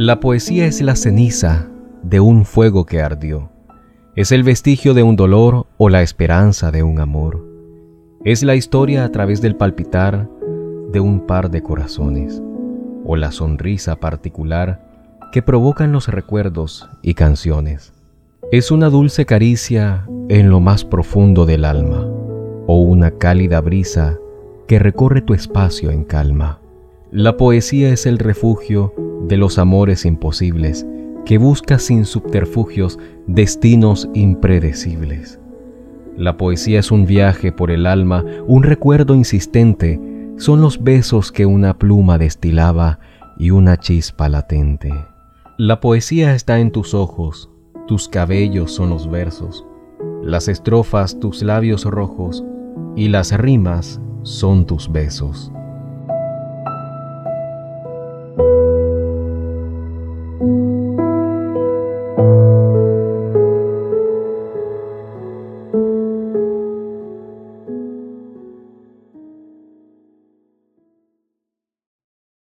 La poesía es la ceniza de un fuego que ardió. Es el vestigio de un dolor o la esperanza de un amor. Es la historia a través del palpitar de un par de corazones o la sonrisa particular que provocan los recuerdos y canciones. Es una dulce caricia en lo más profundo del alma o una cálida brisa que recorre tu espacio en calma. La poesía es el refugio de los amores imposibles que busca sin subterfugios destinos impredecibles. La poesía es un viaje por el alma, un recuerdo insistente, son los besos que una pluma destilaba y una chispa latente. La poesía está en tus ojos, tus cabellos son los versos, las estrofas tus labios rojos y las rimas son tus besos.